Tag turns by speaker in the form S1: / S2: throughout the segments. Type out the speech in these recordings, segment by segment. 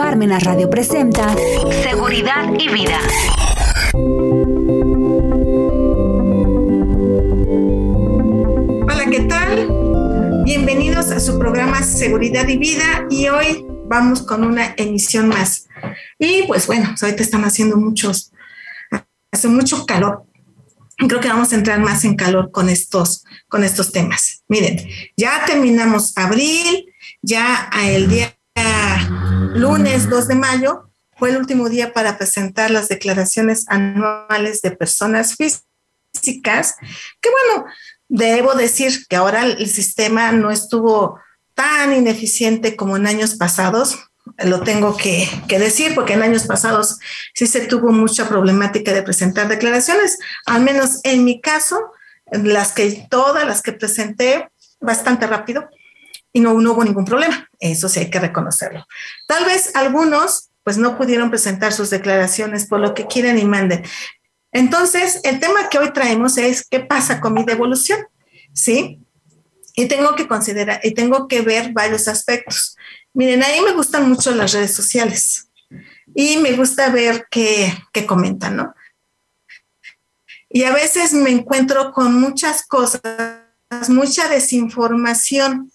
S1: Parmenas Radio presenta Seguridad y Vida.
S2: Hola, ¿qué tal? Bienvenidos a su programa Seguridad y Vida y hoy vamos con una emisión más. Y pues bueno, pues ahorita están haciendo muchos, hace mucho calor. Creo que vamos a entrar más en calor con estos, con estos temas. Miren, ya terminamos abril, ya el día lunes 2 de mayo fue el último día para presentar las declaraciones anuales de personas físicas, que bueno, debo decir que ahora el sistema no estuvo tan ineficiente como en años pasados, lo tengo que, decir, porque en años pasados sí se tuvo mucha problemática de presentar declaraciones, al menos en mi caso, las que todas las que presenté bastante rápido, y no, hubo ningún problema. Eso sí hay que reconocerlo. Tal vez algunos pues no pudieron presentar sus declaraciones por lo que quieren y manden. Entonces, el tema que hoy traemos es qué pasa con mi devolución, ¿sí? Y tengo que considerar y tengo que ver varios aspectos. Miren, ahí me gustan mucho las redes sociales y me gusta ver qué, qué comentan, ¿no? Y a veces me encuentro con muchas cosas, mucha desinformación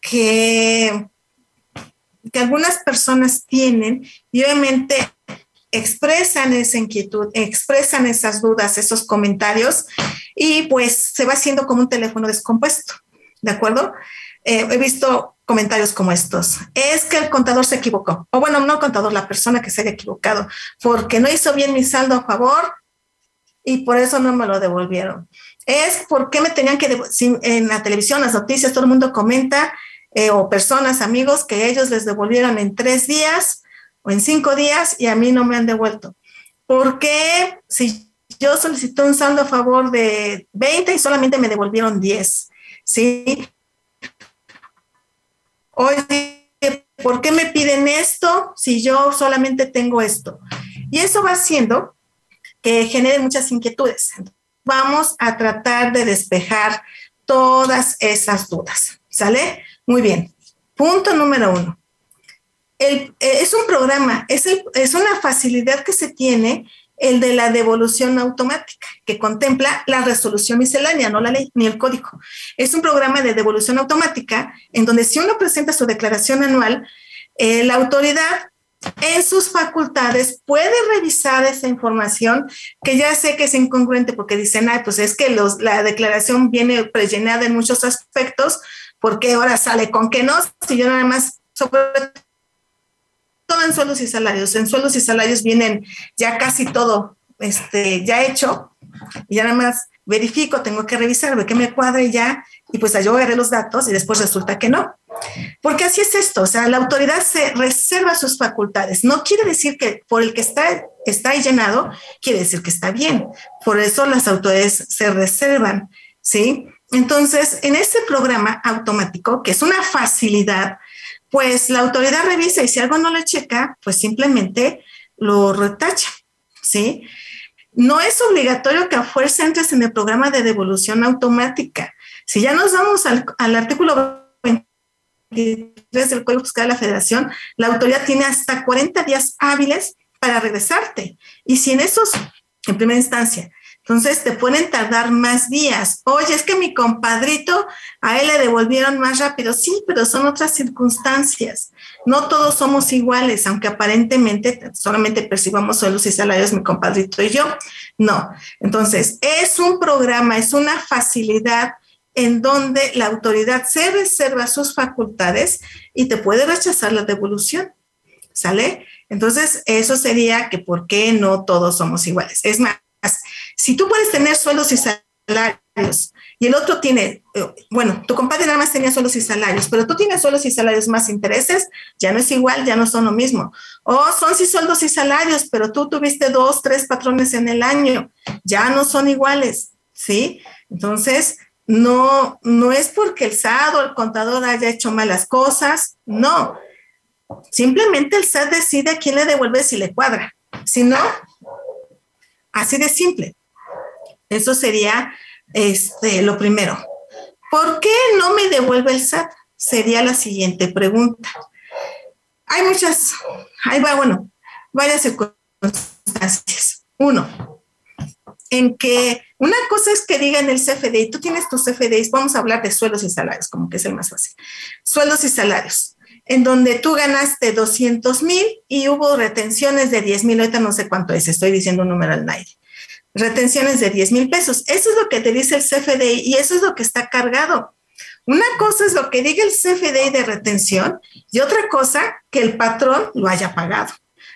S2: que, algunas personas tienen y obviamente expresan esa inquietud, expresan esas dudas, esos comentarios y pues se va haciendo como un teléfono descompuesto, ¿de acuerdo? Eh, he visto comentarios como estos. Es que el contador se equivocó. O bueno, no contador, la persona que se haya equivocado, porque no hizo bien mi saldo a favor y por eso no me lo devolvieron. Es porque me tenían que, en la televisión, las noticias, todo el mundo comenta eh, o personas, amigos, que ellos les devolvieron en tres días o en cinco días y a mí no me han devuelto. ¿Por qué si yo solicité un saldo a favor de 20 y solamente me devolvieron 10? ¿Sí? Oye, ¿por qué me piden esto si yo solamente tengo esto? Y eso va haciendo que genere muchas inquietudes. Vamos a tratar de despejar todas esas dudas, ¿sale? Muy bien. Punto número uno. Eh, es un programa, es, una facilidad que se tiene el de la devolución automática, que contempla la resolución miscelánea, no la ley ni el código. Es un programa de devolución automática en donde si uno presenta su declaración anual, eh, la autoridad en sus facultades puede revisar esa información que ya sé que es incongruente porque dicen, ay, pues es que la declaración viene prellenada en muchos aspectos, ¿por qué ahora sale con que no? Si yo nada más, sobre todo en sueldos y salarios, en sueldos y salarios vienen ya casi todo este, ya hecho, y ya nada más verifico, tengo que revisar, ve que me cuadre ya, y pues yo agarré los datos y después resulta que no. Porque así es esto, o sea, la autoridad se reserva sus facultades. No quiere decir que por el que está, está llenado, quiere decir que está bien. Por eso las autoridades se reservan, ¿sí? Entonces, en este programa automático, que es una facilidad, pues la autoridad revisa y si algo no le checa, pues simplemente lo retacha, ¿sí? No es obligatorio que a fuerza entres en el programa de devolución automática. Si ya nos vamos al, artículo 23 del Código Fiscal de la Federación, la autoridad tiene hasta 40 días hábiles para regresarte. Y si en esos, en primera instancia, entonces te pueden tardar más días. Oye, es que mi compadrito, a él le devolvieron más rápido. Sí, pero son otras circunstancias. No todos somos iguales, aunque aparentemente solamente percibamos sueldos y salarios mi compadrito y yo. No. Entonces, es un programa, es una facilidad en donde la autoridad se reserva sus facultades y te puede rechazar la devolución. ¿Sale? Entonces, eso sería que por qué no todos somos iguales. Es más, si tú puedes tener sueldos y salarios y el otro tiene, eh, bueno, tu compadre nada más tenía sueldos y salarios, pero tú tienes sueldos y salarios más intereses, ya no es igual, ya no son lo mismo. O son sí sueldos y salarios, pero tú tuviste dos, tres patrones en el año, ya no son iguales, ¿sí? Entonces, no, no es porque el SAT o el contador haya hecho malas cosas, no. Simplemente el SAT decide a quién le devuelve si le cuadra. Si no, así de simple. Eso sería este, lo primero. ¿Por qué no me devuelve el SAT? Sería la siguiente pregunta. hay muchas, ahí va, bueno, varias circunstancias. Uno, en que una cosa es que digan el CFDI, tú tienes tus CFDIs, vamos a hablar de sueldos y salarios, como que es el más fácil. Sueldos y salarios, en donde tú ganaste 200 mil y hubo retenciones de 10 mil, ahorita no sé cuánto es, estoy diciendo un número al aire. Retenciones de 10 mil pesos. Eso es lo que te dice el CFDI y eso es lo que está cargado. Una cosa es lo que diga el CFDI de retención y otra cosa que el patrón lo haya pagado.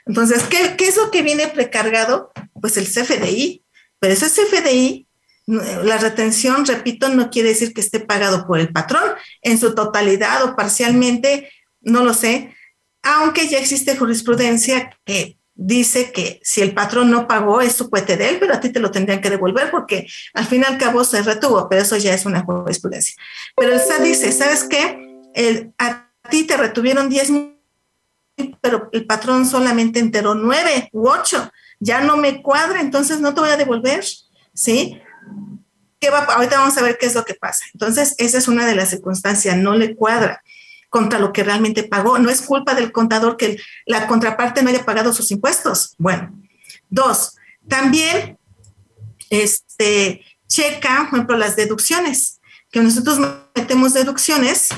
S2: Entonces, ¿qué, ¿qué, es lo que viene precargado? Pues el CFDI. Pero ese CFDI, la retención, repito, no quiere decir que esté pagado por el patrón en su totalidad o parcialmente, no lo sé, aunque ya existe jurisprudencia que dice que si el patrón no pagó, es su puente de él, pero a ti te lo tendrían que devolver porque al fin y al cabo se retuvo, pero eso ya es una jurisprudencia. Pero el SAT dice, ¿sabes qué? A ti te retuvieron 10 mil, pero el patrón solamente enteró 9 u 8, ya no me cuadra, entonces no te voy a devolver, ¿sí? ¿Qué va? Ahorita vamos a ver qué es lo que pasa. Entonces, esa es una de las circunstancias, no le cuadra contra lo que realmente pagó. No es culpa del contador que la contraparte no haya pagado sus impuestos. Bueno, dos, también este, checa, por ejemplo, las deducciones, que nosotros metemos deducciones,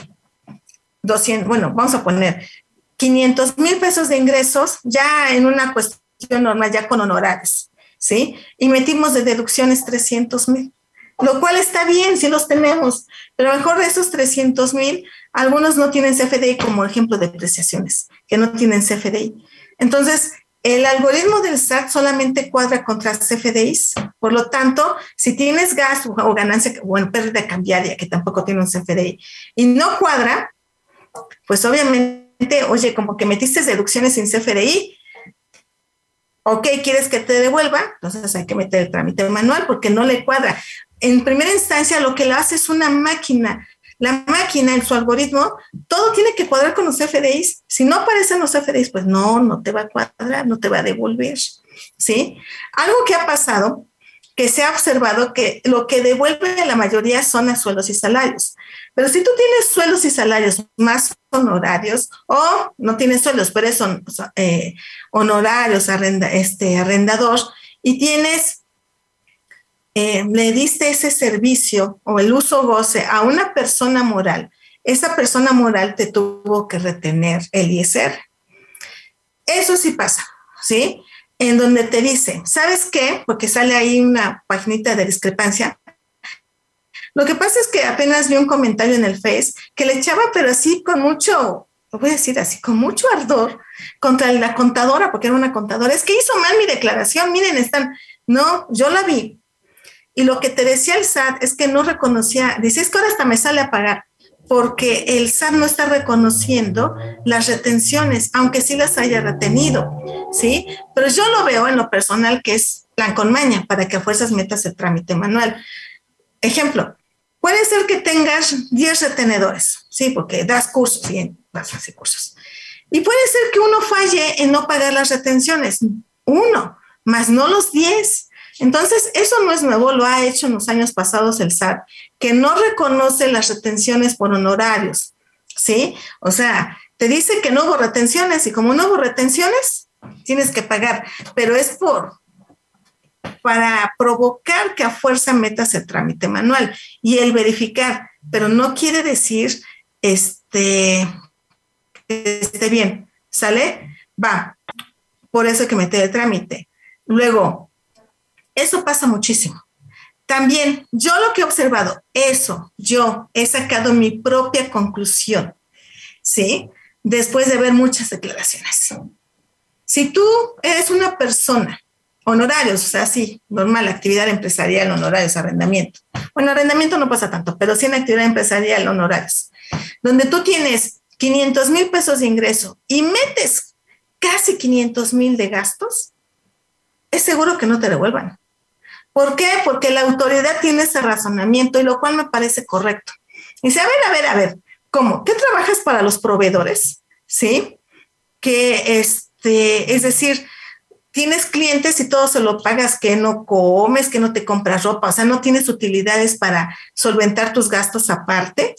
S2: 200, bueno, vamos a poner 500 mil pesos de ingresos ya en una cuestión normal, ya con honorarios, ¿sí? Y metimos de deducciones 300 mil, lo cual está bien si los tenemos, pero mejor de esos 300 mil algunos no tienen CFDI como ejemplo de depreciaciones, que no tienen CFDI. Entonces, el algoritmo del SAT solamente cuadra contra CFDIs. Por lo tanto, si tienes gasto o ganancia, bueno, pérdida cambiaria, que tampoco tiene un CFDI, y no cuadra, pues obviamente, oye, como que metiste deducciones sin CFDI, ok, quieres que te devuelva, entonces hay que meter el trámite manual porque no le cuadra. En primera instancia, lo que le hace es una máquina la máquina, en su algoritmo, todo tiene que cuadrar con los FDIs. Si no aparecen los FDIs, pues no, no te va a cuadrar, no te va a devolver. ¿Sí? Algo que ha pasado, que se ha observado que lo que devuelve la mayoría son a sueldos y salarios. Pero si tú tienes sueldos y salarios más honorarios o no tienes sueldos, pero son eh, honorarios, este, arrendador, y tienes eh, le diste ese servicio o el uso goce a una persona moral, esa persona moral te tuvo que retener el ISR. Eso sí pasa, ¿sí? En donde te dice, ¿sabes qué? Porque sale ahí una paginita de discrepancia. Lo que pasa es que apenas vi un comentario en el Face que le echaba, pero así con mucho, lo voy a decir así, con mucho ardor contra la contadora, porque era una contadora. Es que hizo mal mi declaración, miren, están, no, yo la vi, y lo que te decía el SAT es que no reconocía, dice, es que ahora hasta me sale a pagar, porque el SAT no está reconociendo las retenciones, aunque sí las haya retenido, ¿sí? Pero yo lo veo en lo personal que es plan con maña para que a fuerzas metas el trámite manual. Ejemplo, puede ser que tengas 10 retenedores, ¿sí? Porque das cursos y das cursos. Y puede ser que uno falle en no pagar las retenciones, uno, más no los 10. Entonces, eso no es nuevo, lo ha hecho en los años pasados el SAT, que no reconoce las retenciones por honorarios, ¿sí? O sea, te dice que no hubo retenciones y como no hubo retenciones, tienes que pagar, pero es por para provocar que a fuerza metas el trámite manual y el verificar, pero no quiere decir este que esté bien, ¿sale? Va, por eso que meter el trámite. Luego, eso pasa muchísimo. También yo lo que he observado, eso, yo he sacado mi propia conclusión, ¿sí? Después de ver muchas declaraciones. Si tú eres una persona, honorarios, o sea, sí, normal, actividad empresarial, honorarios, arrendamiento. Bueno, arrendamiento no pasa tanto, pero sí en actividad empresarial, honorarios, donde tú tienes 500 mil pesos de ingreso y metes casi 500 mil de gastos, es seguro que no te devuelvan. ¿Por qué? Porque la autoridad tiene ese razonamiento y lo cual me parece correcto. Dice, a ver, a ver, a ver, ¿cómo? ¿Qué trabajas para los proveedores? ¿Sí? Que este, es decir, tienes clientes y todo se lo pagas, que no comes, que no te compras ropa, o sea, no tienes utilidades para solventar tus gastos aparte.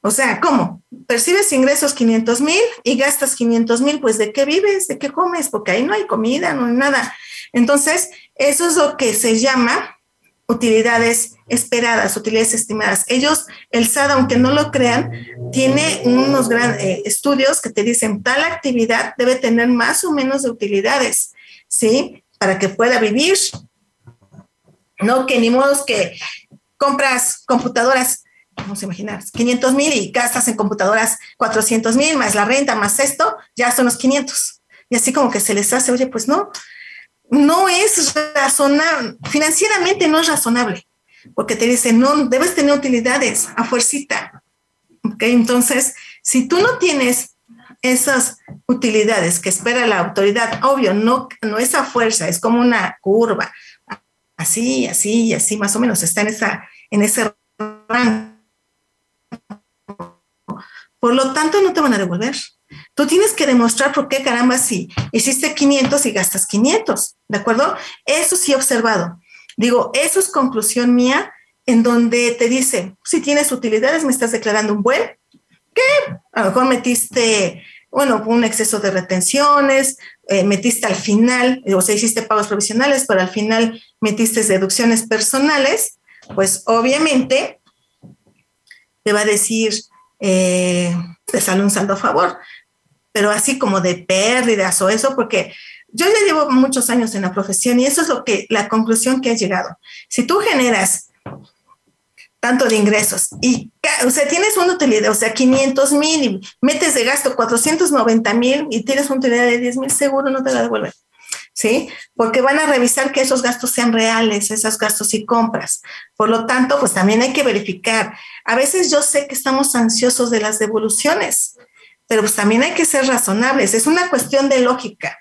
S2: O sea, ¿cómo? Percibes ingresos 500 mil y gastas 500 mil, pues ¿de qué vives? ¿De qué comes? Porque ahí no hay comida, no hay nada. Entonces, eso es lo que se llama utilidades esperadas, utilidades estimadas. Ellos, el SAD, aunque no lo crean, tiene unos grandes eh, estudios que te dicen tal actividad debe tener más o menos de utilidades, ¿sí? Para que pueda vivir. No que ni modo que compras computadoras, vamos a imaginar, 500 mil y gastas en computadoras 400 mil, más la renta, más esto, ya son los 500. Y así como que se les hace, oye, pues no, no es razonable, financieramente no es razonable, porque te dicen, no, debes tener utilidades a fuercita. ¿Ok? Entonces, si tú no tienes esas utilidades que espera la autoridad, obvio, no, no es a fuerza, es como una curva, así, así, así, más o menos, está en, esa, en ese rango. Por lo tanto, no te van a devolver. Tú tienes que demostrar por qué caramba si hiciste 500 y gastas 500, ¿de acuerdo? Eso sí he observado. Digo, eso es conclusión mía en donde te dice, si tienes utilidades, me estás declarando un buen, que a lo mejor metiste, bueno, un exceso de retenciones, eh, metiste al final, o sea, hiciste pagos provisionales, pero al final metiste deducciones personales, pues obviamente te va a decir, eh, te sale un saldo a favor pero así como de pérdidas o eso, porque yo ya llevo muchos años en la profesión y eso es lo que la conclusión que he llegado. Si tú generas tanto de ingresos y, o sea, tienes una utilidad, o sea, 500 mil y metes de gasto 490 mil y tienes una utilidad de 10 mil, seguro no te la devuelven. ¿Sí? Porque van a revisar que esos gastos sean reales, esos gastos y compras. Por lo tanto, pues también hay que verificar. A veces yo sé que estamos ansiosos de las devoluciones, pero pues también hay que ser razonables, es una cuestión de lógica.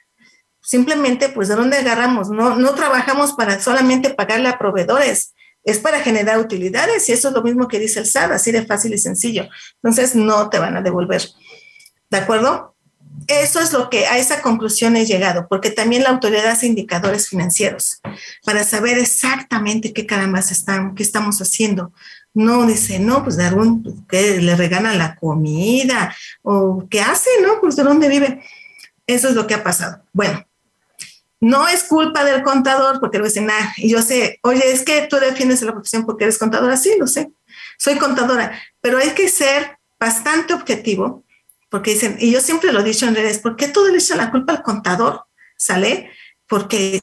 S2: Simplemente, pues, ¿de dónde agarramos? No, no trabajamos para solamente pagarle a proveedores, es para generar utilidades y eso es lo mismo que dice el SAD, así de fácil y sencillo. Entonces, no te van a devolver. ¿De acuerdo? Eso es lo que a esa conclusión he llegado, porque también la autoridad hace indicadores financieros para saber exactamente qué caramba están, qué estamos haciendo, no dice, no, pues de algún, pues, que le regalan la comida o qué hace, ¿no? Pues de dónde vive. Eso es lo que ha pasado. Bueno, no es culpa del contador porque lo dicen, ah, y yo sé, oye, es que tú defiendes la profesión porque eres contadora, sí, lo sé, soy contadora, pero hay que ser bastante objetivo porque dicen, y yo siempre lo he dicho en redes, ¿por qué todo le echan la culpa al contador? ¿Sale? Porque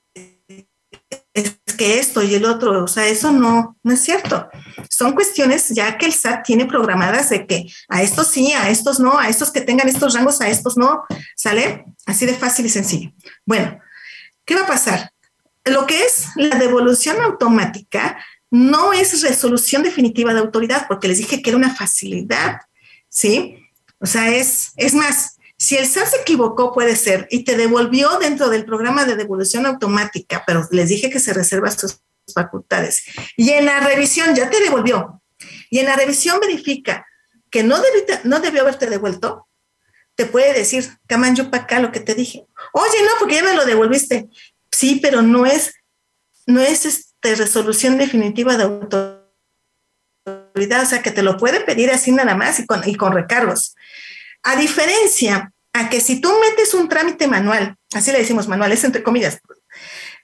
S2: que esto y el otro, o sea, eso no, no es cierto. Son cuestiones ya que el SAT tiene programadas de que a estos sí, a estos no, a estos que tengan estos rangos, a estos no, ¿sale? Así de fácil y sencillo. Bueno, ¿qué va a pasar? Lo que es la devolución automática no es resolución definitiva de autoridad, porque les dije que era una facilidad, ¿sí? O sea, es, es más, si el SAT se equivocó, puede ser, y te devolvió dentro del programa de devolución automática, pero les dije que se reserva sus facultades. Y en la revisión ya te devolvió. Y en la revisión verifica que no, no debió haberte devuelto, te puede decir, Caman, yo para acá lo que te dije. Oye, no, porque ya me lo devolviste. Sí, pero no es, no es este, resolución definitiva de autoridad, o sea, que te lo puede pedir así nada más y con, y con recargos. A diferencia a que si tú metes un trámite manual, así le decimos manual, es entre comillas,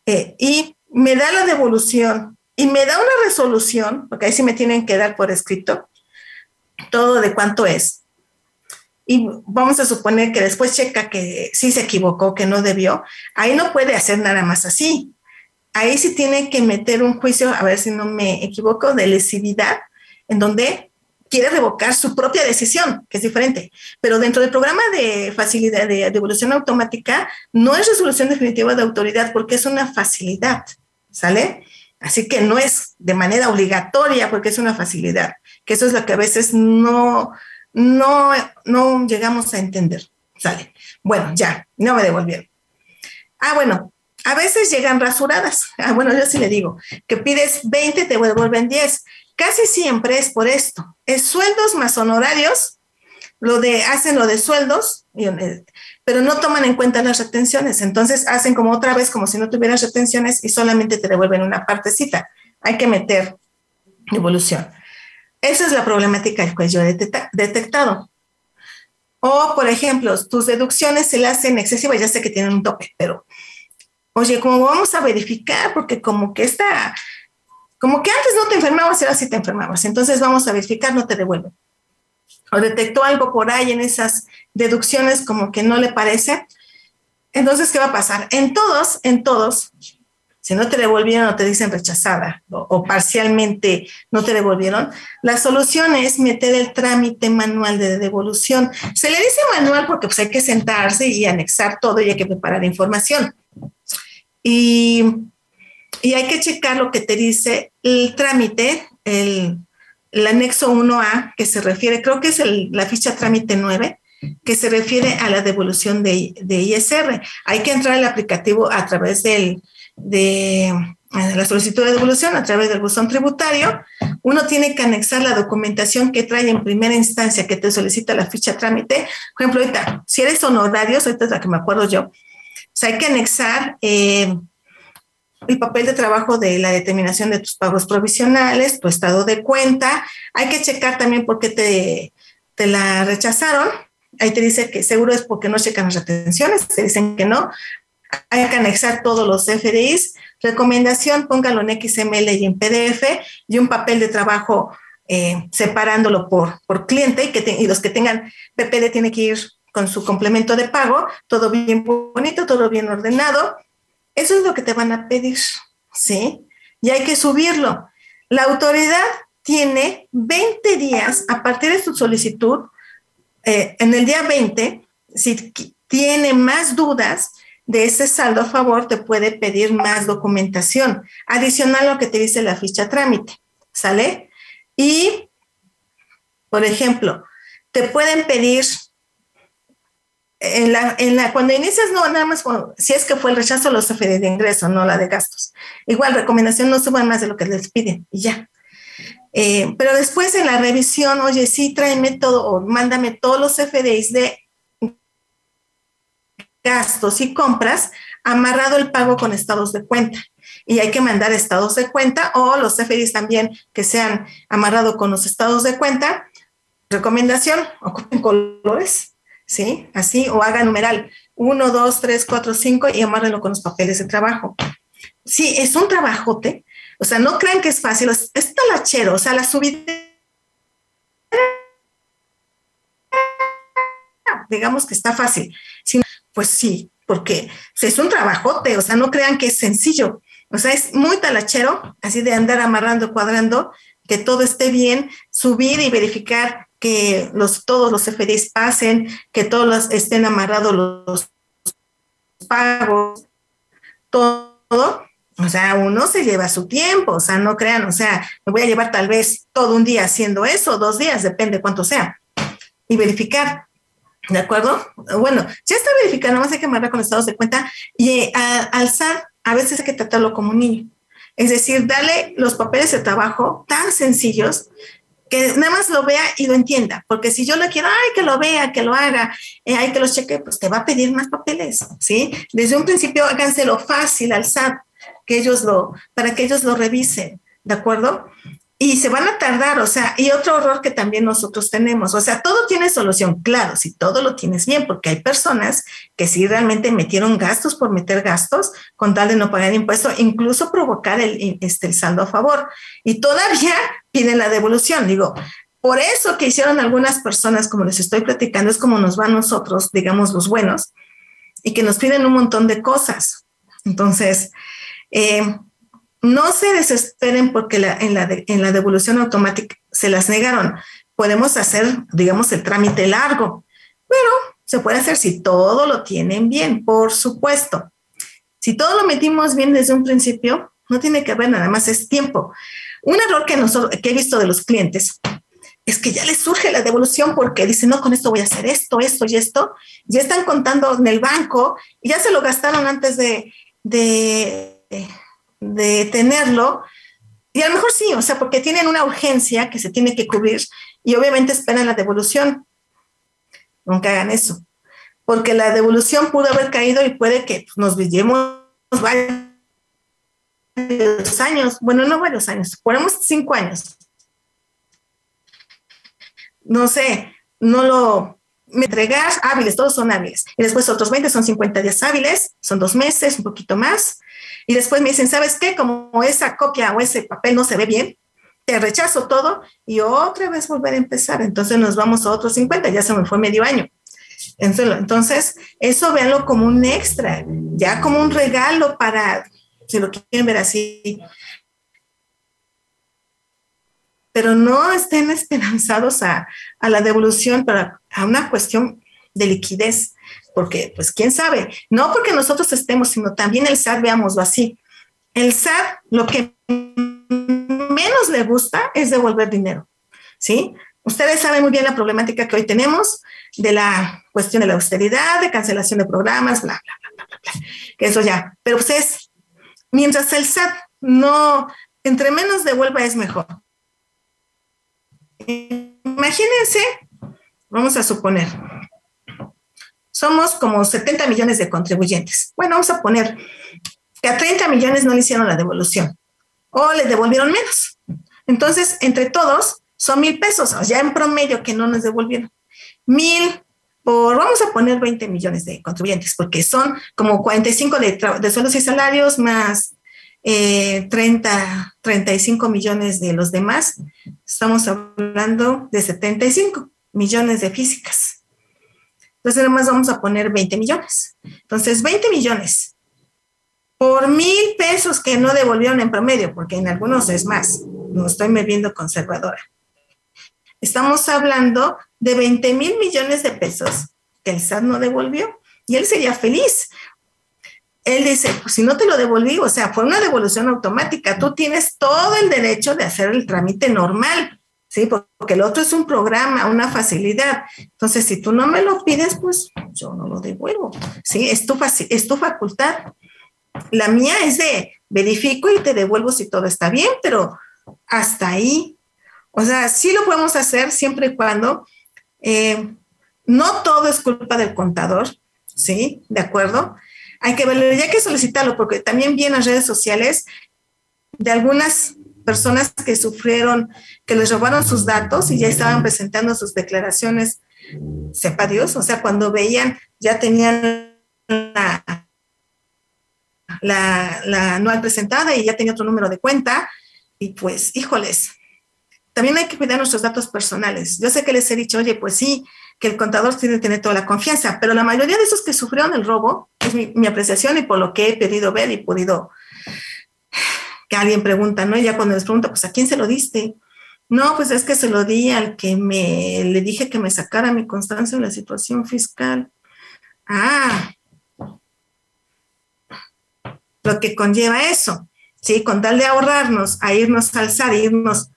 S2: eh, y me da la devolución y me da una resolución, porque ahí sí me tienen que dar por escrito todo de cuánto es. Y vamos a suponer que después checa que sí se equivocó, que no debió. Ahí no puede hacer nada más así. Ahí sí tiene que meter un juicio, a ver si no me equivoco, de lesividad, en donde quiere revocar su propia decisión, que es diferente. Pero dentro del programa de facilidad de devolución automática, no es resolución definitiva de autoridad porque es una facilidad, ¿sale? Así que no es de manera obligatoria porque es una facilidad, que eso es lo que a veces no, no, no llegamos a entender, ¿sale? Bueno, ya, no me devolvieron. Ah, bueno, a veces llegan rasuradas. Ah, bueno, yo sí le digo, que pides 20, te devuelven 10. Casi siempre es por esto. Es sueldos más honorarios, lo de, hacen lo de sueldos, eh, pero no toman en cuenta las retenciones. Entonces hacen como otra vez, como si no tuvieras retenciones y solamente te devuelven una partecita. Hay que meter evolución. Esa es la problemática que yo he detectado. O, por ejemplo, tus deducciones se le hacen excesivas, ya sé que tienen un tope, pero, oye, ¿cómo vamos a verificar? Porque como que está, como que antes no te enfermabas y ahora sí te enfermabas. Entonces vamos a verificar, no te devuelven. O detectó algo por ahí en esas deducciones como que no le parece. Entonces, ¿qué va a pasar? En todos, en todos, si no te devolvieron o te dicen rechazada o, parcialmente no te devolvieron, la solución es meter el trámite manual de devolución. Se le dice manual porque pues, hay que sentarse y anexar todo y hay que preparar información. Y, y hay que checar lo que te dice el trámite, el, el anexo 1A, que se refiere, creo que es la ficha trámite 9, que se refiere a la devolución de, de ISR. Hay que entrar al aplicativo a través del de la solicitud de devolución a través del buzón tributario, uno tiene que anexar la documentación que trae en primera instancia que te solicita la ficha trámite. Por ejemplo, ahorita, si eres honorarios, ahorita es la que me acuerdo yo, sea, hay que anexar eh, el papel de trabajo de la determinación de tus pagos provisionales, tu estado de cuenta. Hay que checar también por qué te, te la rechazaron. Ahí te dice que seguro es porque no checan las retenciones, te dicen que no hay que anexar todos los FDIs. Recomendación, póngalo en XML y en PDF y un papel de trabajo eh, separándolo por, por cliente y, que y los que tengan PPD tienen que ir con su complemento de pago, todo bien bonito, todo bien ordenado. Eso es lo que te van a pedir, ¿sí? Y hay que subirlo. La autoridad tiene 20 días a partir de su solicitud, eh, en el día 20, si tiene más dudas, de ese saldo a favor te puede pedir más documentación, adicional a lo que te dice la ficha trámite, ¿sale? Y, por ejemplo, te pueden pedir, en la, en la, cuando inicias, no, nada más, si es que fue el rechazo, los FD de ingreso, no la de gastos. Igual, recomendación, no suban más de lo que les piden y ya. Eh, pero después en la revisión, oye, sí, tráeme todo o mándame todos los FDIs de gastos y compras, amarrado el pago con estados de cuenta. Y hay que mandar estados de cuenta o los CFDs también que sean amarrado con los estados de cuenta. Recomendación, ocupen colores, ¿sí? Así, o haga numeral 1, 2, 3, 4, 5 y amárrenlo con los papeles de trabajo. Sí, es un trabajote. O sea, no crean que es fácil, es, talachero, o sea, la subida digamos que está fácil. Pues sí, porque es un trabajote, o sea, no crean que es sencillo. O sea, es muy talachero, así de andar amarrando, cuadrando, que todo esté bien, subir y verificar que los, todos los FDIs pasen, que todos estén amarrados los pagos, todo. O sea, uno se lleva su tiempo, o sea, no crean, o sea, me voy a llevar tal vez todo un día haciendo eso, dos días, depende cuánto sea. Y verificar, ¿De acuerdo? Bueno, ya está verificado, nada más hay que mandar con estados de cuenta y eh, al SAT a veces hay que tratarlo como un niño. Es decir, darle los papeles de trabajo tan sencillos que nada más lo vea y lo entienda, porque si yo le quiero, ay, que lo vea, que lo haga, eh, ay, que los cheque, pues te va a pedir más papeles, ¿sí? Desde un principio háganselo fácil al SAT, que ellos lo, para que ellos lo revisen, ¿de acuerdo? Y se van a tardar, o sea, y otro horror que también nosotros tenemos, o sea, todo tiene solución, claro, si todo lo tienes bien, porque hay personas que sí realmente metieron gastos por meter gastos con tal de no pagar impuestos, incluso provocar el, este, el saldo a favor, y todavía piden la devolución, digo, por eso que hicieron algunas personas, como les estoy platicando, es como nos van nosotros, digamos, los buenos, y que nos piden un montón de cosas. Entonces, eh, no se desesperen porque en, la devolución automática se las negaron. Podemos hacer, digamos, el trámite largo, pero se puede hacer si todo lo tienen bien, por supuesto. Si todo lo metimos bien desde un principio, no tiene que haber nada más, es tiempo. Un error que, que he visto de los clientes es que ya les surge la devolución porque dicen, no, con esto voy a hacer esto, esto y esto. Ya están contando en el banco y ya se lo gastaron antes de de tenerlo. Y a lo mejor sí, o sea, porque tienen una urgencia que se tiene que cubrir y obviamente esperan la devolución. Nunca hagan eso. Porque la devolución pudo haber caído y puede que nos vivimos varios años, bueno, no varios años, ponemos cinco años. no sé, no lo me entregar hábiles, todos son hábiles. Y después otros 20 son 50 días hábiles, son dos meses, un poquito más. Y después me dicen, ¿sabes qué? Como esa copia o ese papel no se ve bien, te rechazo todo y otra vez volver a empezar. Entonces nos vamos a otros 50, ya se me fue medio año. Entonces, eso véanlo como un extra, ya como un regalo para, si lo quieren ver así. Pero no estén esperanzados a, a la devolución, pero a una cuestión de liquidez, porque pues quién sabe, no porque nosotros estemos, sino también el SAT, veámoslo así. El SAT lo que menos le gusta es devolver dinero, ¿sí? Ustedes saben muy bien la problemática que hoy tenemos de la cuestión de la austeridad, de cancelación de programas, bla, bla, bla, bla, bla, que eso ya. Pero ustedes, mientras el SAT no, entre menos devuelva es mejor. Imagínense, vamos a suponer, somos como 70 millones de contribuyentes. Bueno, vamos a poner que a 30 millones no le hicieron la devolución o le devolvieron menos. Entonces, entre todos, son mil pesos, o sea, en promedio que no nos devolvieron. Mil por, vamos a poner 20 millones de contribuyentes, porque son como 45 de, de sueldos y salarios más 30, eh, 35 millones de los demás. Estamos hablando de 75 millones de físicas. Entonces, además vamos a poner 20 millones. Entonces, 20 millones por mil pesos que no devolvieron en promedio, porque en algunos es más, no estoy viendo conservadora. Estamos hablando de 20 mil millones de pesos que el SAT no devolvió y él sería feliz. Él dice, pues si no te lo devolví, o sea, fue una devolución automática, tú tienes todo el derecho de hacer el trámite normal, ¿sí? Porque el otro es un programa, una facilidad. Entonces, si tú no me lo pides, pues yo no lo devuelvo, ¿sí? Es tu, es tu facultad. La mía es de verifico y te devuelvo si todo está bien, pero hasta ahí. O sea, sí lo podemos hacer siempre y cuando eh, no todo es culpa del contador, ¿sí? ¿De acuerdo? Hay que verlo, ya que solicitarlo, porque también vi en las redes sociales de algunas personas que sufrieron, que les robaron sus datos y ya estaban presentando sus declaraciones, sepa Dios, o sea, cuando veían, ya tenían la, la, la anual presentada y ya tenía otro número de cuenta, y pues, híjoles, también hay que cuidar nuestros datos personales. Yo sé que les he dicho, oye, pues sí, que el contador tiene que tener toda la confianza, pero la mayoría de esos que sufrieron el robo, es mi, apreciación y por lo que he pedido ver y podido que alguien pregunta, ¿no? Y ya cuando les pregunta, pues ¿a quién se lo diste? No, pues es que se lo di al que me le dije que me sacara mi constancia en la situación fiscal. Ah, lo que conlleva eso, ¿sí? Con tal de ahorrarnos a irnos al SAR, irnos,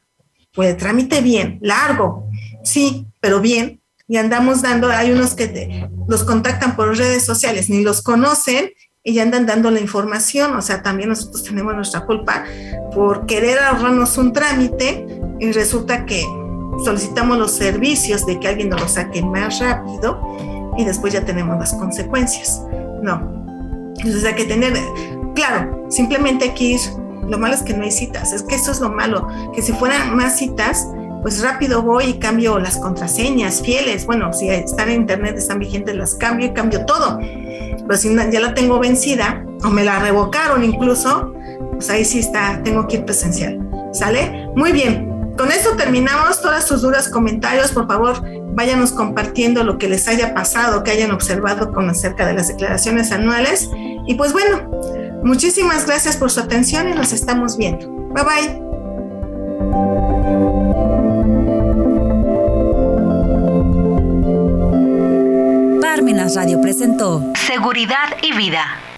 S2: pues trámite bien, largo, sí, pero bien, y andamos dando, hay unos que los contactan por redes sociales, ni los conocen y ya andan dando la información, o sea, también nosotros tenemos nuestra culpa por querer ahorrarnos un trámite y resulta que solicitamos los servicios de que alguien nos lo saque más rápido y después ya tenemos las consecuencias. No. Entonces hay que tener Claro, simplemente hay que ir. Lo malo es que no hay citas, es que eso es lo malo, que si fueran más citas, pues rápido voy y cambio las contraseñas fieles. Bueno, si están en internet, están vigentes, las cambio y cambio todo. Pero si ya la tengo vencida o me la revocaron incluso, pues ahí sí está, tengo que ir presencial. ¿Sale? Muy bien. Con esto terminamos. Todas sus dudas, comentarios, por favor, váyanos compartiendo lo que les haya pasado, que hayan observado con acerca de las declaraciones anuales. Y pues bueno, Muchísimas gracias por su atención y nos estamos viendo. Bye bye.
S1: Parmenas Radio presentó Seguridad y Vida.